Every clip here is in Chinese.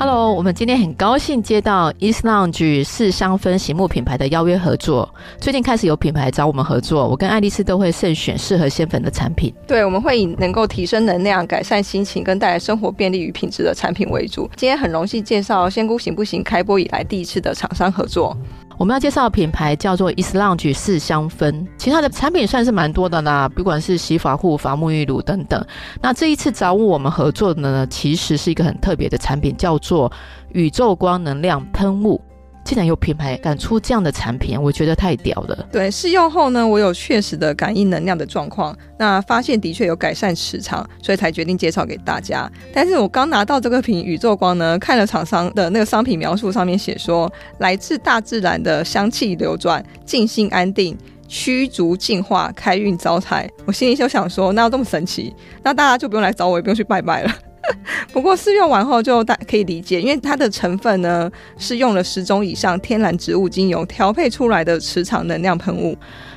Hello，我们今天很高兴接到 East Lounge 四香氛醒目品牌的邀约合作。最近开始有品牌找我们合作，我跟爱丽丝都会慎选适合仙粉的产品。对，我们会以能够提升能量、改善心情跟带来生活便利与品质的产品为主。今天很荣幸介绍仙姑行不行开播以来第一次的厂商合作。我们要介绍的品牌叫做 Islange 四香氛，其他的产品算是蛮多的啦，不管是洗发护发、沐浴乳等等。那这一次找我们合作的呢，其实是一个很特别的产品，叫做宇宙光能量喷雾。竟然有品牌敢出这样的产品，我觉得太屌了。对，试用后呢，我有确实的感应能量的状况，那发现的确有改善磁场，所以才决定介绍给大家。但是我刚拿到这个瓶宇宙光呢，看了厂商的那个商品描述，上面写说来自大自然的香气流转，静心安定，驱逐净化，开运招财。我心里就想说，那要这么神奇，那大家就不用来找我，也不用去拜拜了。不过试用完后就大可以理解，因为它的成分呢是用了十种以上天然植物精油调配出来的磁场能量喷雾。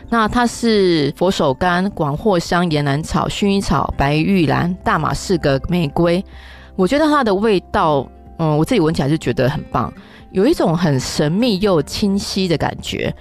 那它是佛手柑、广藿香、岩兰草、薰衣草、白玉兰、大马士革玫瑰。我觉得它的味道，嗯，我自己闻起来就觉得很棒，有一种很神秘又清晰的感觉。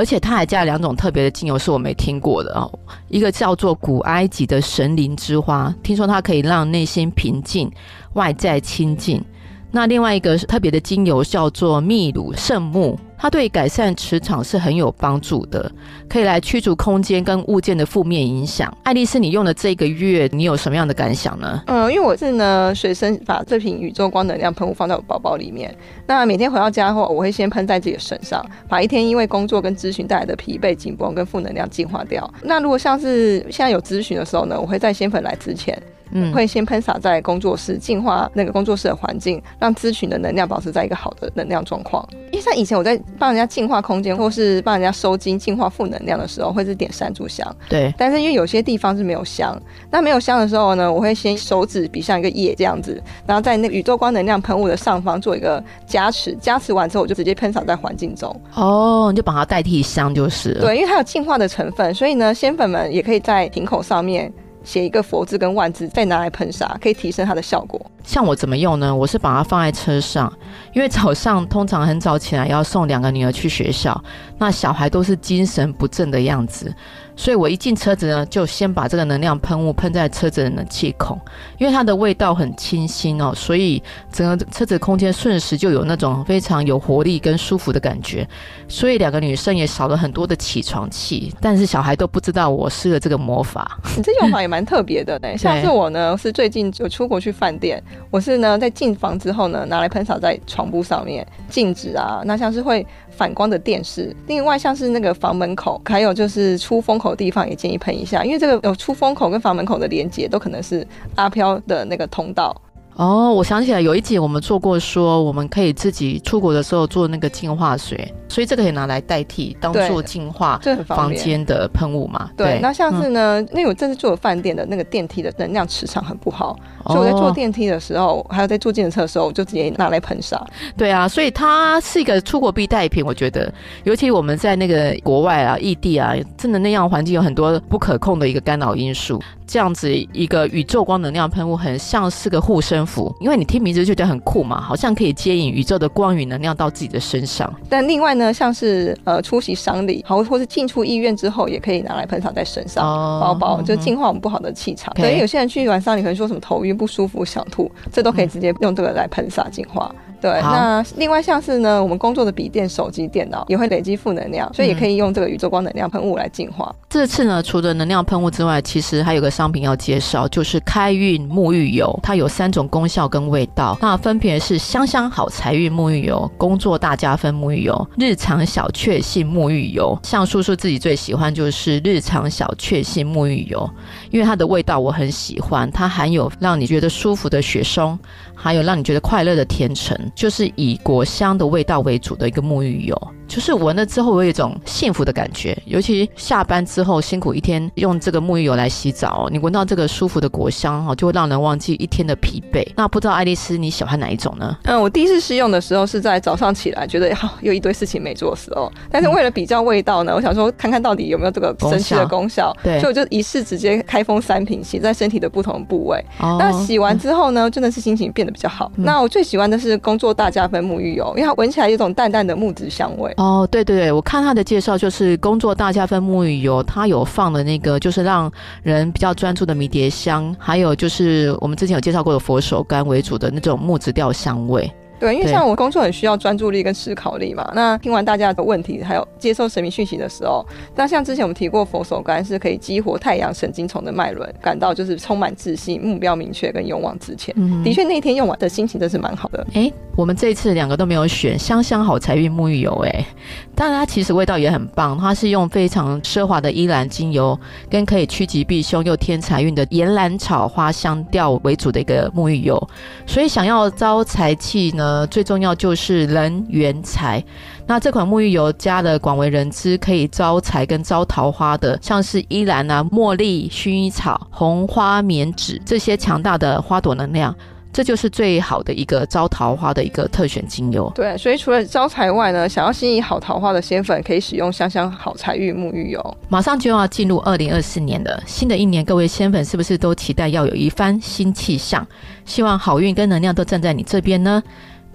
而且它还加了两种特别的精油，是我没听过的哦。一个叫做古埃及的神灵之花，听说它可以让内心平静，外在清净。那另外一个特别的精油叫做秘鲁圣木。它对改善磁场是很有帮助的，可以来驱逐空间跟物件的负面影响。爱丽丝，你用的这个月，你有什么样的感想呢？嗯，因为我是呢随身把这瓶宇宙光能量喷雾放在我包包里面。那每天回到家后，我会先喷在自己的身上，把一天因为工作跟咨询带来的疲惫、紧绷跟负能量净化掉。那如果像是现在有咨询的时候呢，我会在仙粉来之前。嗯，会先喷洒在工作室，净化那个工作室的环境，让咨询的能量保持在一个好的能量状况。因为像以前我在帮人家净化空间，或是帮人家收金、净化负能量的时候，会是点三炷香。对。但是因为有些地方是没有香，那没有香的时候呢，我会先手指比像一个叶这样子，然后在那个宇宙光能量喷雾的上方做一个加持，加持完之后我就直接喷洒在环境中。哦，你就把它代替香就是了。对，因为它有净化的成分，所以呢，仙粉们也可以在瓶口上面。写一个佛字跟万字，再拿来喷洒，可以提升它的效果。像我怎么用呢？我是把它放在车上，因为早上通常很早起来要送两个女儿去学校，那小孩都是精神不振的样子。所以我一进车子呢，就先把这个能量喷雾喷在车子的冷气孔，因为它的味道很清新哦，所以整个车子空间瞬时就有那种非常有活力跟舒服的感觉。所以两个女生也少了很多的起床气，但是小孩都不知道我施了这个魔法。你这用法也蛮特别的呢。像是我呢，是最近就出国去饭店，我是呢在进房之后呢，拿来喷洒在床铺上面、镜子啊，那像是会反光的电视，另外像是那个房门口，还有就是出风口。地方也建议喷一下，因为这个有出风口跟房门口的连接，都可能是阿飘的那个通道。哦，我想起来有一集我们做过，说我们可以自己出国的时候做那个净化水。所以这个可以拿来代替当做净化房间的喷雾嘛？对，对，那像是呢，因为我这次住的饭店的那个电梯的能量磁场很不好，哦，所以我在坐电梯的时候，还有在坐计程车的时候，我就直接拿来喷洒。对啊，所以它是一个出国必带品，我觉得，尤其我们在那个国外啊、异地啊，真的那样环境有很多不可控的一个干扰因素。这样子一个宇宙光能量喷雾，很像是个护身符，因为你听名字就觉得很酷嘛，好像可以接引宇宙的光与能量到自己的身上。但另外呢。像是呃出席丧礼，好，或是进出医院之后，也可以拿来喷洒在身上，包、oh, 包就净化我们不好的气场。对，有些人去完丧礼，可能说什么头晕不舒服、想吐，这都可以直接用这个来喷洒净化。对，那另外像是呢，我们工作的笔电、手机、电脑也会累积负能量，所以也可以用这个宇宙光能量喷雾来净化。这次呢，除了能量喷雾之外，其实还有个商品要介绍，就是开运沐浴油。它有三种功效跟味道，那分别是香香好财运沐浴油、工作大加分沐浴油、日常小确幸沐浴油。像叔叔自己最喜欢就是日常小确幸沐浴油，因为它的味道我很喜欢，它含有让你觉得舒服的雪松，还有让你觉得快乐的甜橙。就是以果香的味道为主的一个沐浴油。就是闻了之后我有一种幸福的感觉。尤其下班之后辛苦一天，用这个沐浴油来洗澡，你闻到这个舒服的果香哈，就会让人忘记一天的疲惫。那不知道爱丽丝你喜欢哪一种呢？嗯，我第一次试用的时候是在早上起来，觉得好有一堆事情没做的时候，但是为了比较味道呢，我想说看看到底有没有这个神奇的功效，对，所以我就一试直接开封三瓶洗在身体的不同部位。哦，那洗完之后呢，真的是心情变得比较好。嗯，那我最喜欢的是工做大加分沐浴油，因为它闻起来有种淡淡的木质香味。哦，对对对，我看它的介绍就是工作大加分沐浴油，它有放的那个就是让人比较专注的迷迭香，还有就是我们之前有介绍过的佛手柑为主的那种木质调香味。对，因为像我工作很需要专注力跟思考力嘛。那听完大家的问题，还有接受神明讯息的时候，那像之前我们提过佛手柑是可以激活太阳神经丛的脉轮，感到就是充满自信、目标明确跟勇往直前。嗯、的确，那一天用完的心情真是蛮好的。哎，我们这一次两个都没有选香香好财运沐浴油，哎，但它其实味道也很棒。它是用非常奢华的依兰精油，跟可以趋吉避凶又添财运的岩兰草花香调为主的一个沐浴油，所以想要招财气呢。呃，最重要就是人缘财。那这款沐浴油加了广为人知，可以招财跟招桃花的，像是依兰啊、茉莉、薰衣草、红花棉纸这些强大的花朵能量。这就是最好的一个招桃花的一个特选精油。对，所以除了招财外呢，想要吸引好桃花的仙粉，可以使用香香好财运沐浴油。马上就要进入二零二四年了，新的一年，各位仙粉是不是都期待要有一番新气象？希望好运跟能量都站在你这边呢？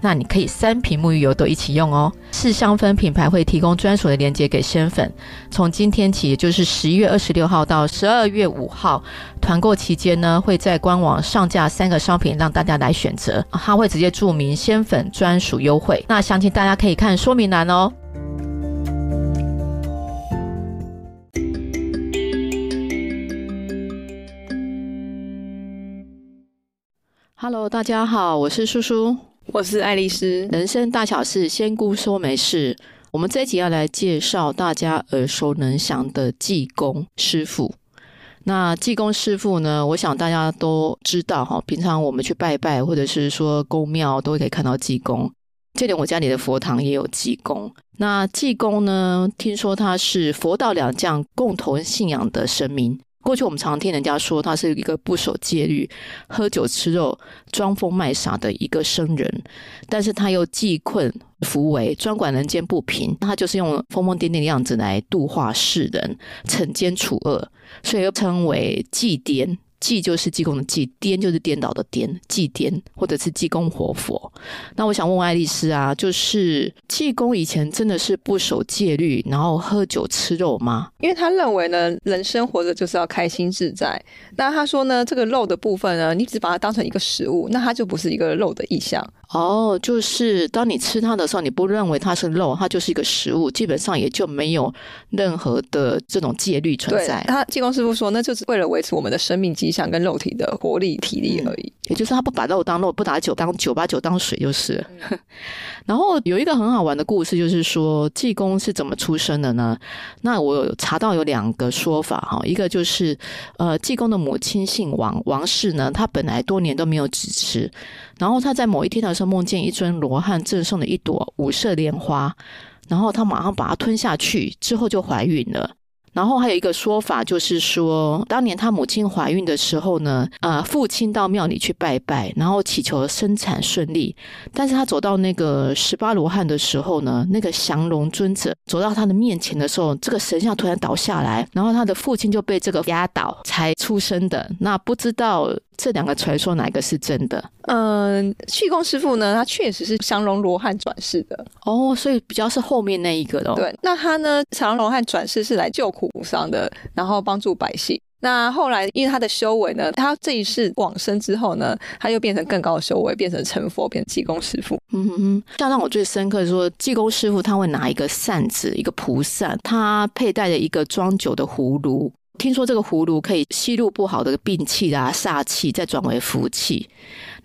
那你可以三瓶沐浴油都一起用哦。四香氛品牌会提供专属的链接给仙粉。从今天起，也就是十一月二十六号到十二月五号，团购期间呢，会在官网上架三个商品让大家来选择。它会直接注明仙粉专属优惠。那详情大家可以看说明栏哦。Hello，大家好，我是舒舒。我是爱丽丝，人生大小事，仙姑说没事。我们这一集要来介绍大家耳熟能详的济公师傅。那济公师傅呢，我想大家都知道哈。平常我们去拜拜，或者是说宫庙，都可以看到济公。就连我家里的佛堂也有济公。那济公呢，听说他是佛道两将共同信仰的神明。过去我们常常听人家说他是一个不守戒律、喝酒吃肉、装疯卖傻的一个僧人，但是他又济困扶危，专管人间不平。他就是用疯疯癫癫的样子来度化世人，惩奸除恶，所以又称为济癫。济就是济公的济，颠就是颠倒的颠，祭颠或者是济公活佛。那我想问问爱丽丝啊，就是济公以前真的是不守戒律，然后喝酒吃肉吗？因为他认为呢，人生活着就是要开心自在。那他说呢，这个肉的部分呢，你只把它当成一个食物，那它就不是一个肉的意象。哦，就是当你吃它的时候，你不认为它是肉，它就是一个食物，基本上也就没有任何的这种戒律存在。他济公师傅说，那就是为了维持我们的生命迹象跟肉体的活力体力而已。也就是他不把肉当肉，不把酒当酒，把酒当水就是。嗯、然后有一个很好玩的故事，就是说济公是怎么出生的呢？那我有查到有两个说法哈，一个就是呃，济公的母亲姓王，王氏呢，她本来多年都没有子嗣。然后她在某一天的时候梦见一尊罗汉赠送的一朵五色莲花，然后他马上把它吞下去，之后就怀孕了。然后还有一个说法，就是说，当年他母亲怀孕的时候呢，呃，父亲到庙里去拜拜，然后祈求生产顺利。但是他走到那个十八罗汉的时候呢，那个降龙尊者走到他的面前的时候，这个神像突然倒下来，然后他的父亲就被这个压倒才出生的。那不知道这两个传说哪个是真的？嗯，气功师傅呢，他确实是降龙罗汉转世的哦，所以比较是后面那一个的。对，那他呢，降龙罗汉转世是来救苦。补上的，然后帮助百姓。那后来，因为他的修为呢，他这一世往生之后呢，他又变成更高的修为，变成成佛，变成济公师傅。嗯哼哼，像让我最深刻的说，济公师傅他会拿一个扇子，一个蒲扇，他佩戴着一个装酒的葫芦。听说这个葫芦可以吸入不好的病气啊、煞气，再转为福气。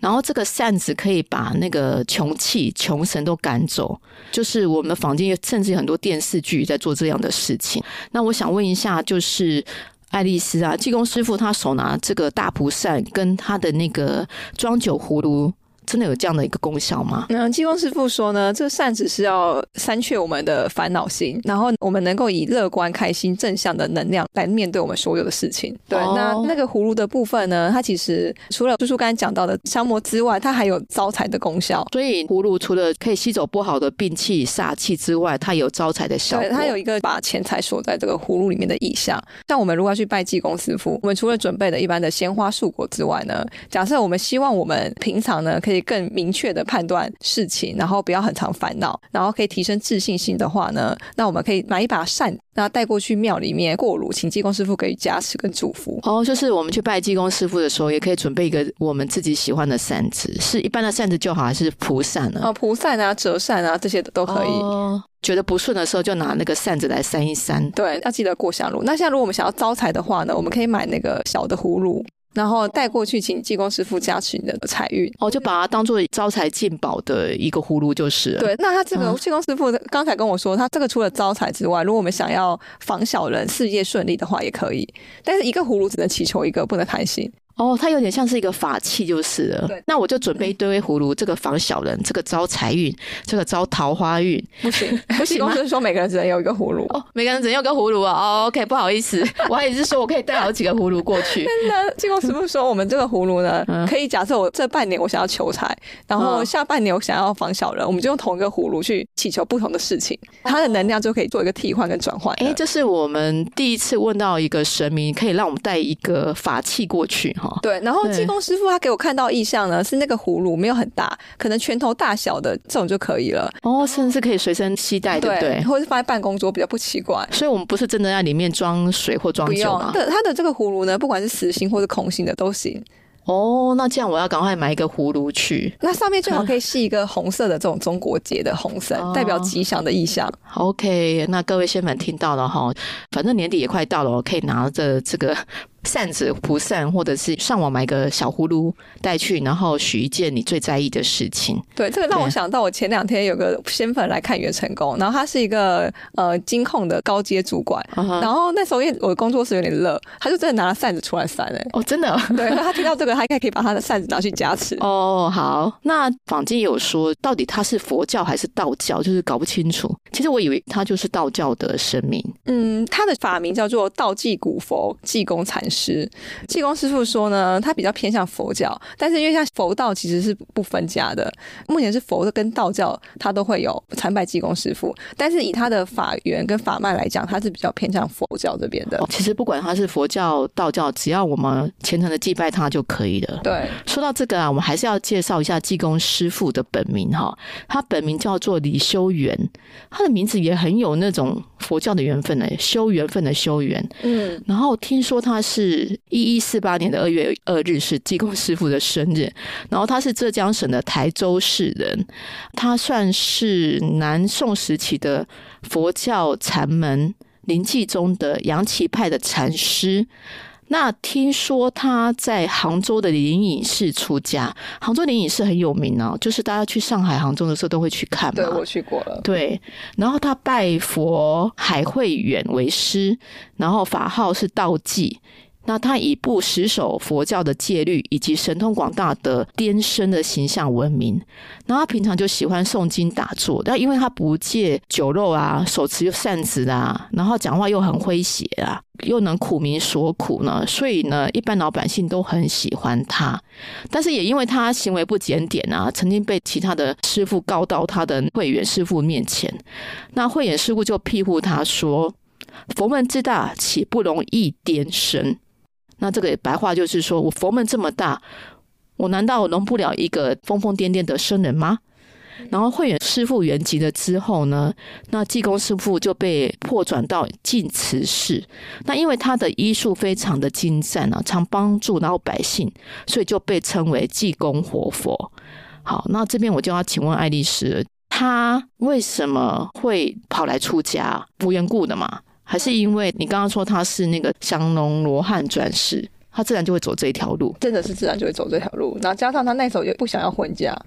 然后这个扇子可以把那个穷气、穷神都赶走。就是我们的坊间甚至很多电视剧在做这样的事情。那我想问一下，就是爱丽丝啊，济公师傅他手拿这个大蒲扇跟他的那个装酒葫芦。真的有这样的一个功效吗？那济公师傅说呢，这个扇子是要删去我们的烦恼心，然后我们能够以乐观、开心、正向的能量来面对我们所有的事情。对，哦、那那个葫芦的部分呢，它其实除了叔叔刚才讲到的消魔之外，它还有招财的功效。所以葫芦除了可以吸走不好的病气、煞气之外，它有招财的效果。对，它有一个把钱财锁在这个葫芦里面的意象。像我们如果要去拜济公师傅，我们除了准备的一般的鲜花、素果之外呢，假设我们希望我们平常呢可以更明确的判断事情，然后不要很常烦恼，然后可以提升自信心的话呢，那我们可以买一把扇，那带过去庙里面过炉，请济公师傅给予加持跟祝福。哦，就是我们去拜济公师傅的时候，也可以准备一个我们自己喜欢的扇子，是一般的扇子就好，还是蒲扇呢？哦，蒲扇啊、折扇啊这些都可以。哦，觉得不顺的时候，就拿那个扇子来扇一扇。对，要记得过香炉。那现在如果我们想要招财的话呢，我们可以买那个小的葫芦。然后带过去，请济公师傅加持你的财运哦，就把它当做招财进宝的一个葫芦就是了。对，那他这个济公师傅刚才跟我说，他这个除了招财之外，如果我们想要防小人、事业顺利的话，也可以。但是一个葫芦只能祈求一个，不能贪心。哦，它有点像是一个法器就是了。对，那我就准备一堆葫芦，这个防小人，这个招财运，这个招桃花运。不行，不行我？就是说每个人只能有一个葫芦。哦，每个人只能有一个葫芦啊。哦，OK，不好意思，我还以为是说我可以带好几个葫芦过去。真的，济公师傅说我们这个葫芦呢，可以假设我这半年我想要求财，然后下半年我想要防小人，我们就用同一个葫芦去祈求不同的事情，它的能量就可以做一个替换跟转换。哎，这是我们第一次问到一个神明，可以让我们带一个法器过去哈。对，然后。技工师傅他给我看到意象呢，是那个葫芦没有很大，可能拳头大小的这种就可以了。哦，甚至是可以随身携带，对不对？或者是放在办公桌比较不奇怪。所以，我们不是真的在里面装水或装酒吗？对，它的这个葫芦呢，不管是实心或是空心的都行。哦，那这样我要赶快买一个葫芦去。那上面最好可以系一个红色的这种中国结的红绳，啊、代表吉祥的意象。OK，那各位仙粉听到了哈，反正年底也快到了，我可以拿着这个。扇子、蒲扇，或者是上网买个小葫芦带去，然后许一件你最在意的事情。对，这个让我想到我前两天有个仙粉来看袁成功，然后他是一个呃金控的高阶主管，uh huh. 然后那时候因为我的工作室有点热，他就真的拿了扇子出来扇哎、欸。哦，真的？对，他听到这个，他应该可以把他的扇子拿去加持。哦，好。那坊间有说，到底他是佛教还是道教？就是搞不清楚。其实我以为他就是道教的神明。嗯，他的法名叫做道济古佛济公禅。师济公师傅说呢，他比较偏向佛教，但是因为像佛道其实是不分家的，目前是佛的跟道教他都会有参拜济公师傅，但是以他的法源跟法脉来讲，他是比较偏向佛教这边的。哦，其实不管他是佛教、道教，只要我们虔诚的祭拜他就可以了。对，说到这个啊，我们还是要介绍一下济公师傅的本名哈，他本名叫做李修缘，他的名字也很有那种佛教的缘分呢，修缘分的修缘。嗯，然后听说他是。是一一四八年的二月二日是济公师傅的生日，然后他是浙江省的台州市人，他算是南宋时期的佛教禅门临济宗的杨岐派的禅师。那听说他在杭州的灵隐寺出家，杭州灵隐寺很有名哦，就是大家去上海、杭州的时候都会去看嘛。对，我去过了。对，然后他拜佛海慧远为师，然后法号是道济。那他以不死守佛教的戒律，以及神通广大的癫僧的形象闻名。然后他平常就喜欢诵经打坐，但因为他不戒酒肉啊，手持扇子啊，然后讲话又很诙谐啊，又能苦民所苦呢，所以呢，一般老百姓都很喜欢他。但是也因为他行为不检点啊，曾经被其他的师傅告到他的慧远师傅面前。那慧远师傅就庇护他说：“佛门之大，岂不容一癫僧？”那这个白话就是说，我佛门这么大，我难道容不了一个疯疯癫癫的僧人吗？然后慧远师傅圆寂了之后呢，那济公师傅就被破转到净慈寺。那因为他的医术非常的精湛啊，常帮助老百姓，所以就被称为济公活佛。好，那这边我就要请问爱丽丝，他为什么会跑来出家？无缘故的嘛？还是因为你刚刚说他是那个降龙罗汉转世，他自然就会走这一条路，真的是自然就会走这条路。然后加上他那时候也不想要婚嫁，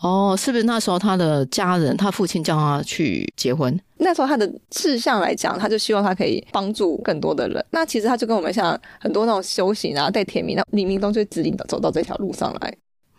哦，是不是那时候他的家人，他父亲叫他去结婚？那时候他的志向来讲，他就希望他可以帮助更多的人。那其实他就跟我们像很多那种修行啊，在天命，那冥冥中就指引的走到这条路上来。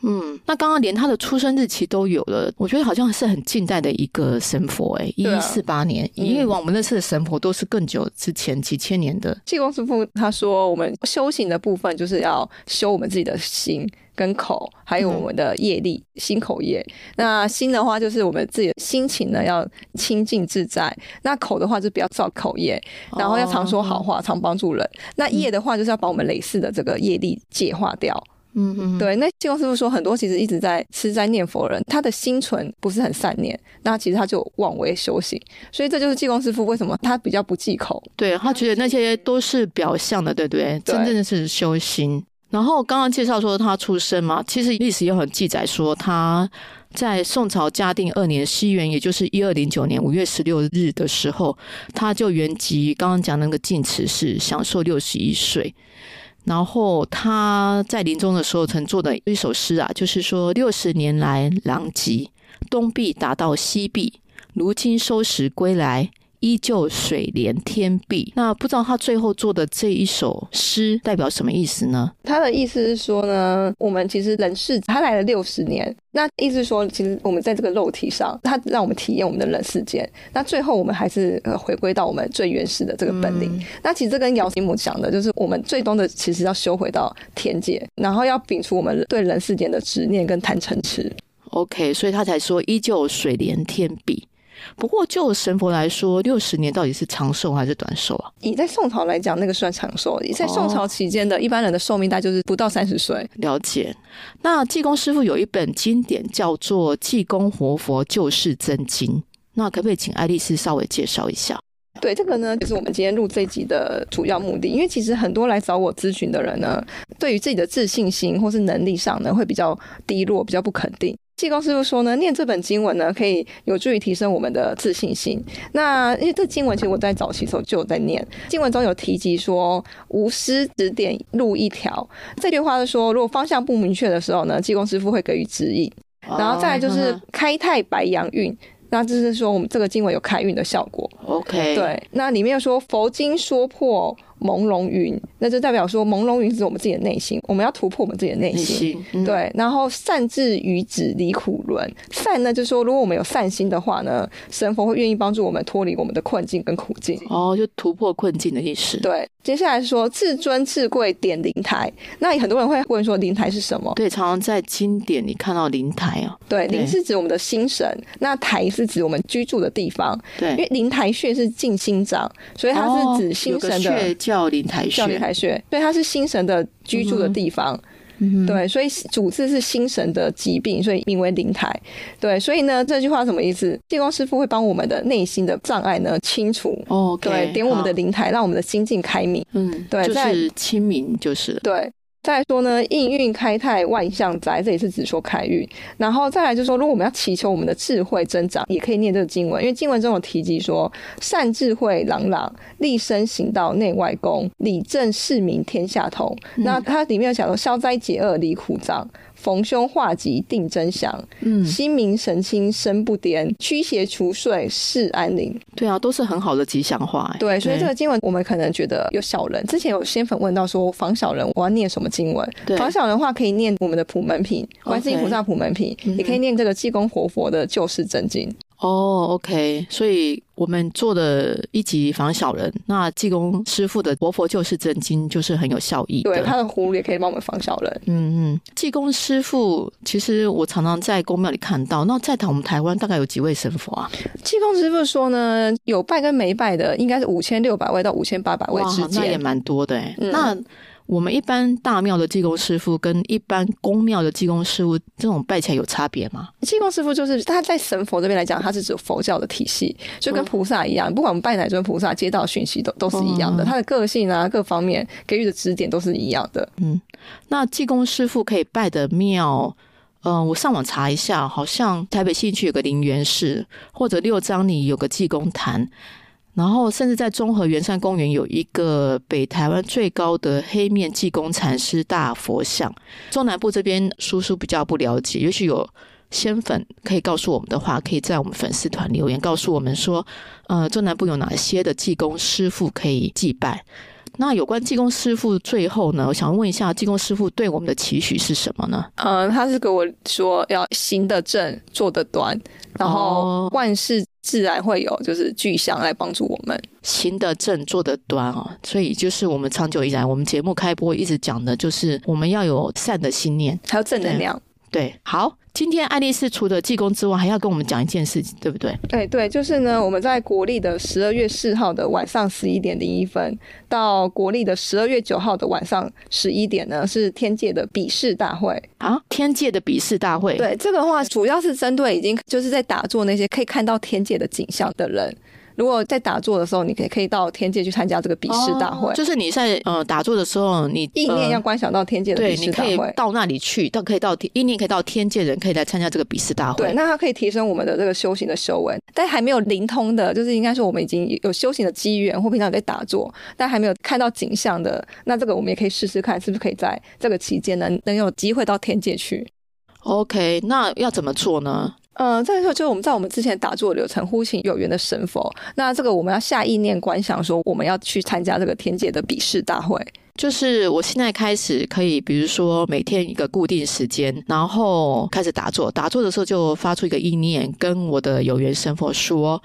嗯，那刚刚连他的出生日期都有了，我觉得好像是很近代的一个神佛哎，一一四八年，因为我们认识的神佛都是更久之前几千年的。济公师傅他说，我们修行的部分就是要修我们自己的心。跟口，还有我们的业力，嗯、心口业。那心的话，就是我们自己的心情呢，要清净自在。那口的话，就不要造口业，然后要常说好话，哦、常帮助人。那业的话，就是要把我们累世的这个业力解化掉。嗯嗯，对。那济公师傅说，很多其实一直在吃斋念佛人，他的心存不是很善念，那其实他就妄为修行。所以这就是济公师傅为什么他比较不忌口。对，他觉得那些都是表象的，对不对？对，真正的是修心。然后刚刚介绍说他出生嘛，其实历史也很记载说他在宋朝嘉定二年西元，也就是一二零九年五月十六日的时候，他就原籍。刚刚讲那个净慈寺，享受六十一岁。然后他在临终的时候曾做的一首诗啊，就是说六十年来狼藉，东壁打到西壁，如今收拾归来。依旧水连天碧，那不知道他最后做的这一首诗代表什么意思呢？他的意思是说呢，我们其实人世他来了六十年，那意思是说，其实我们在这个肉体上，他让我们体验我们的人世间，那最后我们还是呃回归到我们最原始的这个本领。嗯、那其实这跟姚师母讲的，就是我们最终的其实要修回到天界，然后要摒除我们对人世间的执念跟贪嗔痴。OK，所以他才说依旧水连天碧。不过，就神佛来说，六十年到底是长寿还是短寿啊？以在宋朝来讲，那个算长寿。以在宋朝期间的一般人的寿命，大概就是不到三十岁。了解。那济公师傅有一本经典叫做《济公活佛救世真经》，那可不可以请爱丽丝稍微介绍一下？对，这个呢，就是我们今天录这集的主要目的。因为其实很多来找我咨询的人呢，对于自己的自信心或是能力上呢，会比较低落，比较不肯定。济公师傅说呢，念这本经文呢，可以有助于提升我们的自信心。那因为这经文其实我在早期时候就有在念，经文中有提及说“无师指点路一条”，这句话是说，如果方向不明确的时候呢，济公师傅会给予指引。然后再来就是开泰白阳运，那就是说我们这个经文有开运的效果。OK，对，那里面又说佛经说破。朦胧云，那就代表说朦胧云是我们自己的内心，我们要突破我们自己的内心。对，然后善智愚子离苦轮，善呢就是说，如果我们有善心的话呢，神佛会愿意帮助我们脱离我们的困境跟苦境。哦，就突破困境的意思。对，接下来说至尊至贵点灵台，那很多人会问说灵台是什么？对，常常在经典里看到灵台哦。对，灵是指我们的心神，那台是指我们居住的地方。对，因为灵台穴是静心掌，所以它是指心神的。哦叫灵台穴，叫灵台穴，对，它是心神的居住的地方，嗯、对，所以主治是心神的疾病，所以名为灵台，对，所以呢，这句话什么意思？济公师傅会帮我们的内心的障碍呢清除，哦，对，点我们的灵台，让我们的心境开明，嗯，对，就是清明，就是对。再说呢，应运开泰万象灾，这也是指说开运。然后再来就是说，如果我们要祈求我们的智慧增长，也可以念这个经文，因为经文中有提及说，善智慧朗朗，立身行道内外功，理政事民天下同。那它里面有讲说，消灾解厄离苦障。逢凶化吉定真祥，嗯，心明神清身不颠，驱邪除祟是安宁。对啊，都是很好的吉祥话。对，所以这个经文我们可能觉得有小人。之前有仙粉问到说，防小人我要念什么经文？防小人的话可以念我们的普门品，观世音菩萨普门品，也可以念这个济公活佛的救世真经。哦、oh，OK，所以我们做的一集防小人，那济公师傅的活佛救世真经就是很有效益的。对，他的葫芦也可以帮我们防小人。嗯嗯，济公师傅其实我常常在公庙里看到。那在台我们台湾大概有几位神佛啊？济公师傅说呢，有拜跟没拜的，应该是五千六百位到五千八百位之间，那也蛮多的那我们一般大庙的济公师傅跟一般公庙的济公师傅，这种拜起来有差别吗？济公师傅就是他在神佛这边来讲，他是指佛教的体系，就跟菩萨一样，不管我们拜哪尊菩萨，接到讯息都都是一样的，他的个性啊，各方面给予的指点都是一样的。嗯，那济公师傅可以拜的庙，嗯、呃，我上网查一下，好像台北信义区有个灵元寺，或者六张里有个济公坛。然后，甚至在中和圆山公园有一个北台湾最高的黑面济公禅师大佛像。中南部这边叔叔比较不了解，也许有仙粉可以告诉我们的话，可以在我们粉丝团留言告诉我们说，呃，中南部有哪些的济公师傅可以祭拜。那有关济公师傅最后呢，我想问一下，济公师傅对我们的期许是什么呢？嗯，他是跟我说要行得正，坐得端，然后万事自然会有就是具象来帮助我们。行得正，坐得端哦，所以就是我们长久以来，我们节目开播一直讲的就是我们要有善的心念，还有正能量。对，好。今天爱丽丝除了济公之外，还要跟我们讲一件事情，对不对？对对，就是呢，我们在国历的十二月四号的晚上十一点零一分，到国历的十二月九号的晚上十一点呢，是天界的比试大会啊！天界的比试大会，对，这个的话主要是针对已经就是在打坐那些可以看到天界的景象的人。如果在打坐的时候，你可以可以到天界去参加这个比试大会。哦、就是你在呃打坐的时候，你意念要观想到天界的比试大会，对，你可以到那里去，到可以到意念可以到天界人可以来参加这个比试大会。对，那它可以提升我们的这个修行的修为。但还没有灵通的，就是应该说我们已经有修行的机缘，或平常在打坐，但还没有看到景象的，那这个我们也可以试试看，是不是可以在这个期间能能有机会到天界去。OK，那要怎么做呢？嗯，这个时候就我们在我们之前打坐的流程，呼请有缘的神佛。那这个我们要下意念观想，说我们要去参加这个天界的比试大会。就是我现在开始可以，比如说每天一个固定时间，然后开始打坐。打坐的时候就发出一个意念，跟我的有缘神佛说，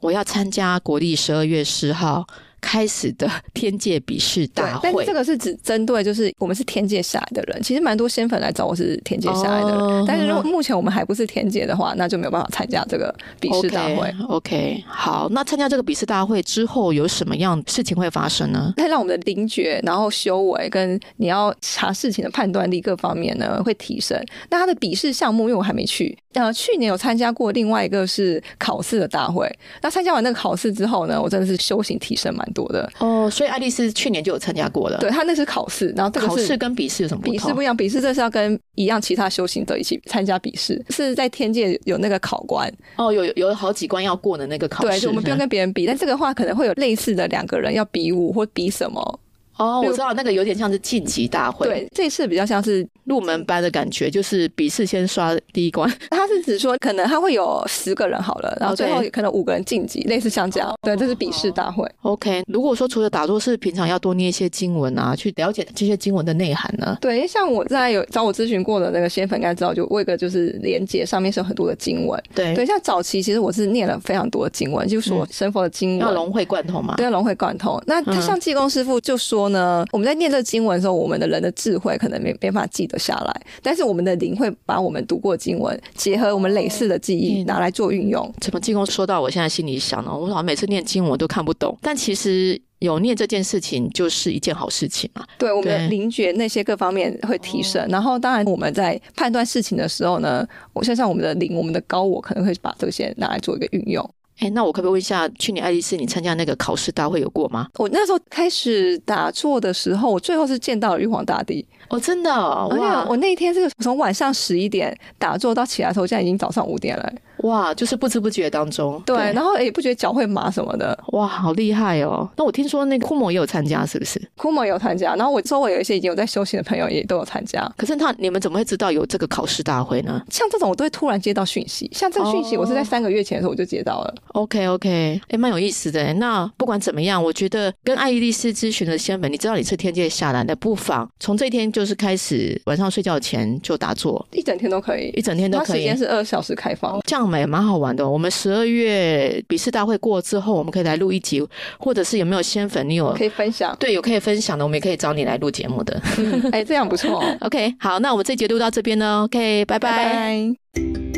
我要参加国历十二月十号。开始的天界比试大会，但是这个是只针对就是我们是天界下来的人。其实蛮多仙粉来找我是天界下来的人，哦、但是如果目前我们还不是天界的话，那就没有办法参加这个比试大会。Okay, OK，好，那参加这个比试大会之后有什么样事情会发生呢？那让我们的灵觉，然后修为跟你要查事情的判断力各方面呢会提升。那他的笔试项目，因为我还没去，呃，去年有参加过另外一个是考试的大会。那参加完那个考试之后呢，我真的是修行提升蛮多的哦，所以爱丽丝去年就有参加过了。对，她那是考试，然后这个考试跟笔试有什么不同？笔试不一样，笔试这是要跟一样其他修行者一起参加笔试，是在天界有那个考官哦，有有好几关要过的那个考试。对，就我们不用跟别人比，但这个话可能会有类似的两个人要比武或比什么。哦，我知道那个有点像是晋级大会，对，这次比较像是入门班的感觉，就是笔试先刷第一关。他是指说，可能他会有十个人好了，然后最后可能五个人晋级，类似像这样。对，这是笔试大会。OK，如果说除了打坐，是平常要多念一些经文啊，去了解这些经文的内涵呢？对，像我在有找我咨询过的那个仙粉，应该知道，就我一个就是连接上面是有很多的经文。对，对，像早期其实我是念了非常多的经文，就是说神佛的经文要融会贯通嘛。对，要融会贯通。那他像济公师傅就说呢，我们在念。念这经文的时候，我们的人的智慧可能没没办法记得下来，但是我们的灵会把我们读过经文结合我们累世的记忆拿来做运用。怎么济公说到我现在心里想呢？我好像每次念经文都看不懂，但其实有念这件事情就是一件好事情嘛。对，我们的灵觉那些各方面会提升，然后当然我们在判断事情的时候呢，我相信我们的灵，我们的高我可能会把这些拿来做一个运用。哎，那我可不可以问一下，去年爱丽丝你参加那个考试大会有过吗？我那时候开始打坐的时候，我最后是见到了玉皇大帝。哦，真的哦？哇！我那一天是从晚上十一点打坐到起来的时候，现在已经早上五点了。哇，就是不知不觉当中，对，对，然后也不觉得脚会麻什么的，哇，好厉害哦！那我听说那个库某也有参加，是不是？库某也有参加，然后我周围有一些已经有在修行的朋友也都有参加。可是他，你们怎么会知道有这个考试大会呢？像这种我都会突然接到讯息，像这个讯息我是在三个月前的时候我就接到了。Oh, OK OK，哎，蛮有意思的。那不管怎么样，我觉得跟爱丽丝咨询的仙粉，你知道你是天界下来的，不妨从这一天就是开始，晚上睡觉前就打坐，一整天都可以，一整天都可以。时间是二小时开放，这样也蛮好玩的。我们十二月笔试大会过之后，我们可以来录一集，或者是有没有仙粉，你有可以分享？对，有可以分享的，我们也可以找你来录节目的。哎、嗯，这样不错。OK，好，那我们这节录到这边呢。OK，拜拜。拜拜。